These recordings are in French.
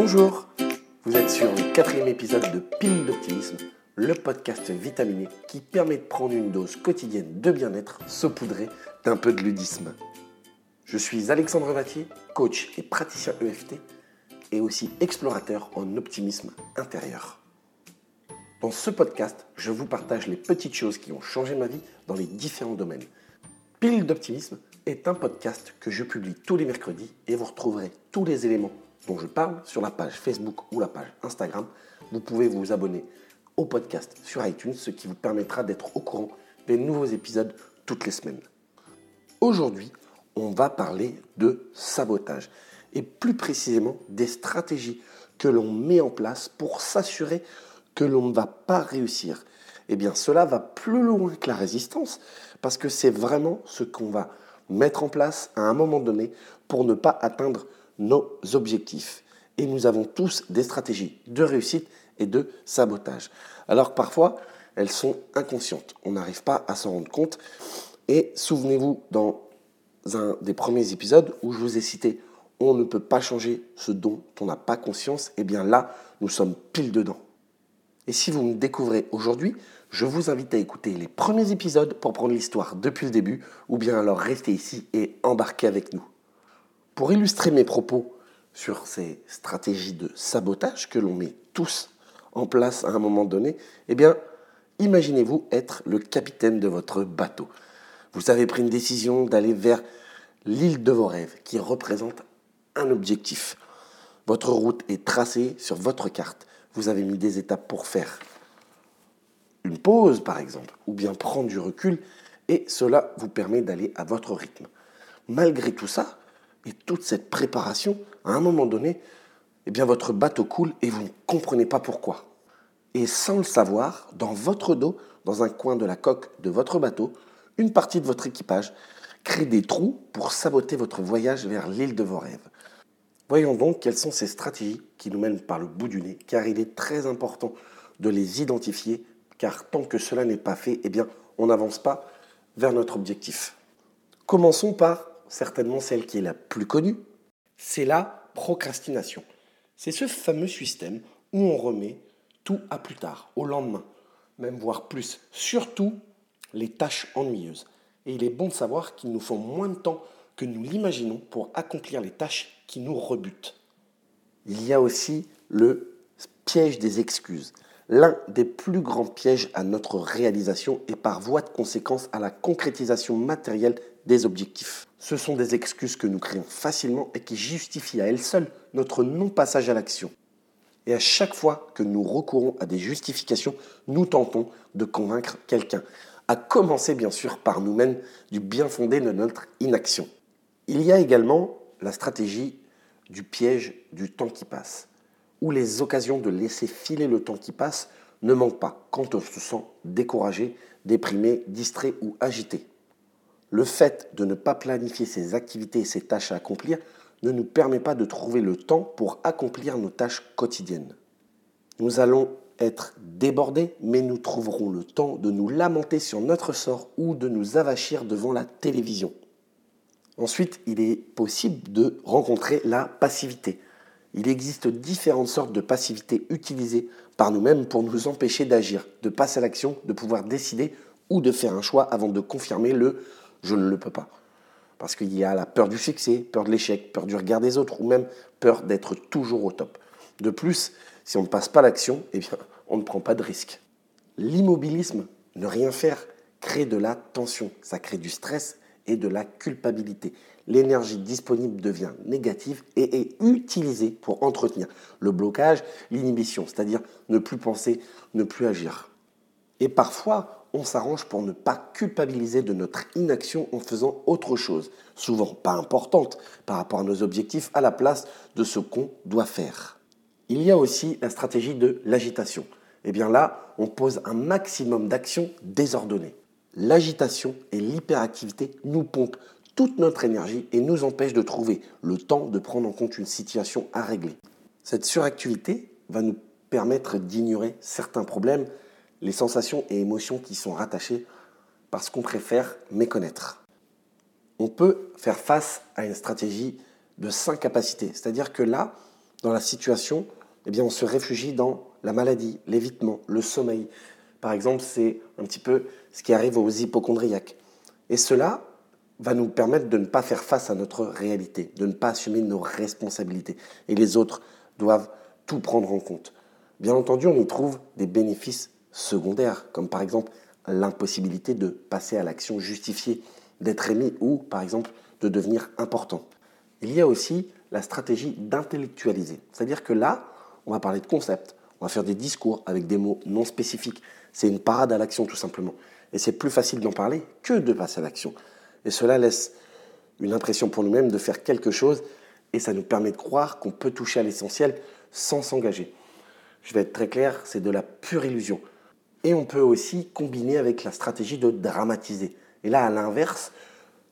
Bonjour, vous êtes sur le quatrième épisode de Pile d'optimisme, le podcast vitaminé qui permet de prendre une dose quotidienne de bien-être saupoudrée d'un peu de ludisme. Je suis Alexandre Vatier, coach et praticien EFT et aussi explorateur en optimisme intérieur. Dans ce podcast, je vous partage les petites choses qui ont changé ma vie dans les différents domaines. Pile d'optimisme est un podcast que je publie tous les mercredis et vous retrouverez tous les éléments dont je parle sur la page Facebook ou la page Instagram. Vous pouvez vous abonner au podcast sur iTunes, ce qui vous permettra d'être au courant des nouveaux épisodes toutes les semaines. Aujourd'hui, on va parler de sabotage et plus précisément des stratégies que l'on met en place pour s'assurer que l'on ne va pas réussir. Eh bien, cela va plus loin que la résistance parce que c'est vraiment ce qu'on va mettre en place à un moment donné pour ne pas atteindre nos objectifs. Et nous avons tous des stratégies de réussite et de sabotage. Alors que parfois, elles sont inconscientes. On n'arrive pas à s'en rendre compte. Et souvenez-vous, dans un des premiers épisodes où je vous ai cité on ne peut pas changer ce dont on n'a pas conscience, et eh bien là, nous sommes pile dedans. Et si vous me découvrez aujourd'hui, je vous invite à écouter les premiers épisodes pour prendre l'histoire depuis le début, ou bien alors rester ici et embarquer avec nous. Pour illustrer mes propos sur ces stratégies de sabotage que l'on met tous en place à un moment donné, eh bien, imaginez-vous être le capitaine de votre bateau. Vous avez pris une décision d'aller vers l'île de vos rêves, qui représente un objectif. Votre route est tracée sur votre carte. Vous avez mis des étapes pour faire une pause, par exemple, ou bien prendre du recul, et cela vous permet d'aller à votre rythme. Malgré tout ça, et toute cette préparation, à un moment donné, eh bien votre bateau coule et vous ne comprenez pas pourquoi. Et sans le savoir, dans votre dos, dans un coin de la coque de votre bateau, une partie de votre équipage crée des trous pour saboter votre voyage vers l'île de vos rêves. Voyons donc quelles sont ces stratégies qui nous mènent par le bout du nez, car il est très important de les identifier, car tant que cela n'est pas fait, eh bien, on n'avance pas vers notre objectif. Commençons par certainement celle qui est la plus connue, c'est la procrastination. C'est ce fameux système où on remet tout à plus tard, au lendemain, même voire plus, surtout les tâches ennuyeuses. Et il est bon de savoir qu'il nous faut moins de temps que nous l'imaginons pour accomplir les tâches qui nous rebutent. Il y a aussi le piège des excuses. L'un des plus grands pièges à notre réalisation et par voie de conséquence à la concrétisation matérielle des objectifs. Ce sont des excuses que nous créons facilement et qui justifient à elles seules notre non-passage à l'action. Et à chaque fois que nous recourons à des justifications, nous tentons de convaincre quelqu'un, à commencer bien sûr par nous-mêmes du bien fondé de notre inaction. Il y a également la stratégie du piège du temps qui passe, où les occasions de laisser filer le temps qui passe ne manquent pas quand on se sent découragé, déprimé, distrait ou agité. Le fait de ne pas planifier ses activités et ses tâches à accomplir ne nous permet pas de trouver le temps pour accomplir nos tâches quotidiennes. Nous allons être débordés, mais nous trouverons le temps de nous lamenter sur notre sort ou de nous avachir devant la télévision. Ensuite, il est possible de rencontrer la passivité. Il existe différentes sortes de passivité utilisées par nous-mêmes pour nous empêcher d'agir, de passer à l'action, de pouvoir décider ou de faire un choix avant de confirmer le je ne le peux pas. Parce qu'il y a la peur du succès, peur de l'échec, peur du regard des autres, ou même peur d'être toujours au top. De plus, si on ne passe pas l'action, eh bien, on ne prend pas de risque. L'immobilisme, ne rien faire, crée de la tension, ça crée du stress et de la culpabilité. L'énergie disponible devient négative et est utilisée pour entretenir le blocage, l'inhibition, c'est-à-dire ne plus penser, ne plus agir. Et parfois, on s'arrange pour ne pas culpabiliser de notre inaction en faisant autre chose, souvent pas importante par rapport à nos objectifs, à la place de ce qu'on doit faire. Il y a aussi la stratégie de l'agitation. Et eh bien là, on pose un maximum d'actions désordonnées. L'agitation et l'hyperactivité nous pompent toute notre énergie et nous empêchent de trouver le temps de prendre en compte une situation à régler. Cette suractivité va nous permettre d'ignorer certains problèmes les sensations et émotions qui sont rattachées parce qu'on préfère méconnaître. On peut faire face à une stratégie de cinq c'est-à-dire que là, dans la situation, eh bien, on se réfugie dans la maladie, l'évitement, le sommeil. Par exemple, c'est un petit peu ce qui arrive aux hypochondriaques. Et cela va nous permettre de ne pas faire face à notre réalité, de ne pas assumer nos responsabilités. Et les autres doivent tout prendre en compte. Bien entendu, on y trouve des bénéfices secondaires, comme par exemple l'impossibilité de passer à l'action justifiée, d'être aimé ou par exemple de devenir important. Il y a aussi la stratégie d'intellectualiser. C'est-à-dire que là, on va parler de concepts, on va faire des discours avec des mots non spécifiques. C'est une parade à l'action tout simplement. Et c'est plus facile d'en parler que de passer à l'action. Et cela laisse une impression pour nous-mêmes de faire quelque chose et ça nous permet de croire qu'on peut toucher à l'essentiel sans s'engager. Je vais être très clair, c'est de la pure illusion. Et on peut aussi combiner avec la stratégie de dramatiser. Et là, à l'inverse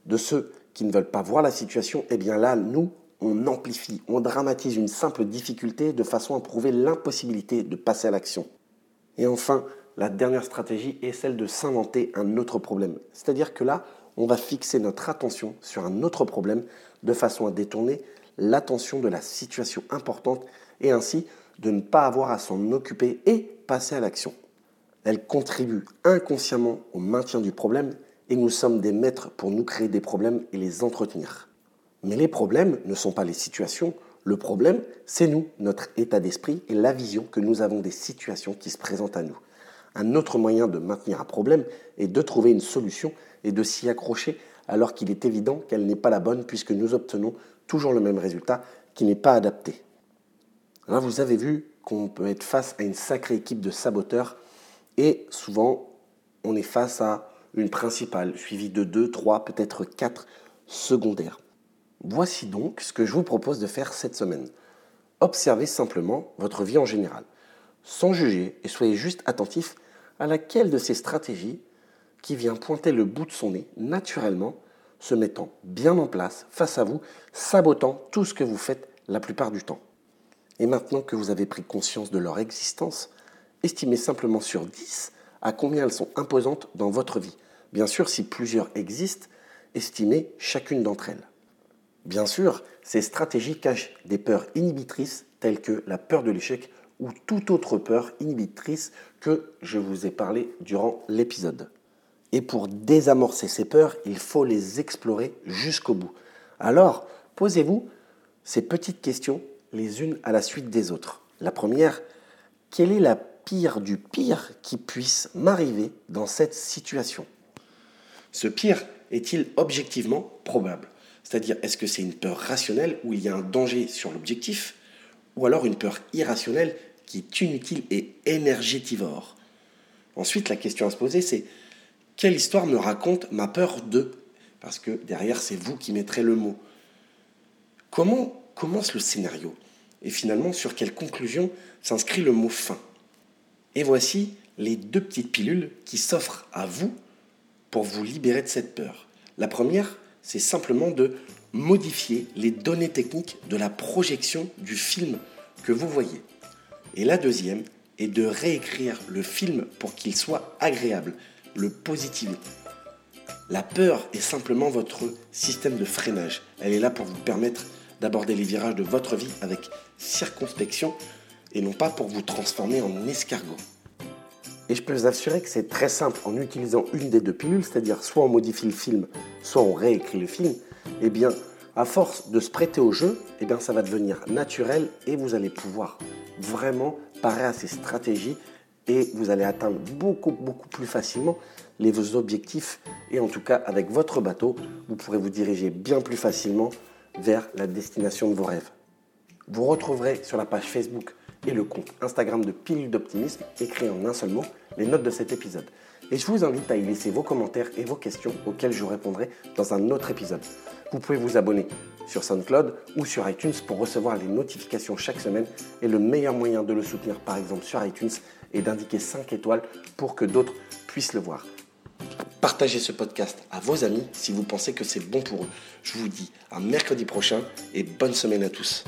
de ceux qui ne veulent pas voir la situation, eh bien là, nous, on amplifie, on dramatise une simple difficulté de façon à prouver l'impossibilité de passer à l'action. Et enfin, la dernière stratégie est celle de s'inventer un autre problème. C'est-à-dire que là, on va fixer notre attention sur un autre problème de façon à détourner l'attention de la situation importante et ainsi de ne pas avoir à s'en occuper et passer à l'action. Elle contribue inconsciemment au maintien du problème et nous sommes des maîtres pour nous créer des problèmes et les entretenir. Mais les problèmes ne sont pas les situations, le problème c'est nous, notre état d'esprit et la vision que nous avons des situations qui se présentent à nous. Un autre moyen de maintenir un problème est de trouver une solution et de s'y accrocher alors qu'il est évident qu'elle n'est pas la bonne puisque nous obtenons toujours le même résultat qui n'est pas adapté. Là, vous avez vu qu'on peut être face à une sacrée équipe de saboteurs et souvent on est face à une principale suivie de deux, trois, peut-être quatre secondaires. Voici donc ce que je vous propose de faire cette semaine. Observez simplement votre vie en général, sans juger et soyez juste attentif à laquelle de ces stratégies qui vient pointer le bout de son nez naturellement, se mettant bien en place face à vous, sabotant tout ce que vous faites la plupart du temps. Et maintenant que vous avez pris conscience de leur existence, estimez simplement sur 10 à combien elles sont imposantes dans votre vie. Bien sûr, si plusieurs existent, estimez chacune d'entre elles. Bien sûr, ces stratégies cachent des peurs inhibitrices telles que la peur de l'échec ou toute autre peur inhibitrice que je vous ai parlé durant l'épisode. Et pour désamorcer ces peurs, il faut les explorer jusqu'au bout. Alors, posez-vous ces petites questions les unes à la suite des autres. La première, quelle est la pire du pire qui puisse m'arriver dans cette situation. Ce pire est-il objectivement probable? C'est-à-dire, est-ce que c'est une peur rationnelle où il y a un danger sur l'objectif ou alors une peur irrationnelle qui est inutile et énergétivore? Ensuite, la question à se poser, c'est quelle histoire me raconte ma peur de? Parce que derrière, c'est vous qui mettrez le mot. Comment commence le scénario? Et finalement, sur quelle conclusion s'inscrit le mot fin? Et voici les deux petites pilules qui s'offrent à vous pour vous libérer de cette peur. La première, c'est simplement de modifier les données techniques de la projection du film que vous voyez. Et la deuxième est de réécrire le film pour qu'il soit agréable, le positiver. La peur est simplement votre système de freinage. Elle est là pour vous permettre d'aborder les virages de votre vie avec circonspection et non pas pour vous transformer en escargot. Et je peux vous assurer que c'est très simple en utilisant une des deux pilules, c'est-à-dire soit on modifie le film, soit on réécrit le film. Eh bien, à force de se prêter au jeu, eh bien, ça va devenir naturel et vous allez pouvoir vraiment parer à ces stratégies et vous allez atteindre beaucoup, beaucoup plus facilement les vos objectifs. Et en tout cas, avec votre bateau, vous pourrez vous diriger bien plus facilement vers la destination de vos rêves. Vous retrouverez sur la page Facebook et le compte Instagram de Pile d'Optimisme, écrit en un seul mot, les notes de cet épisode. Et je vous invite à y laisser vos commentaires et vos questions auxquelles je répondrai dans un autre épisode. Vous pouvez vous abonner sur SoundCloud ou sur iTunes pour recevoir les notifications chaque semaine. Et le meilleur moyen de le soutenir, par exemple sur iTunes, est d'indiquer 5 étoiles pour que d'autres puissent le voir. Partagez ce podcast à vos amis si vous pensez que c'est bon pour eux. Je vous dis à mercredi prochain et bonne semaine à tous.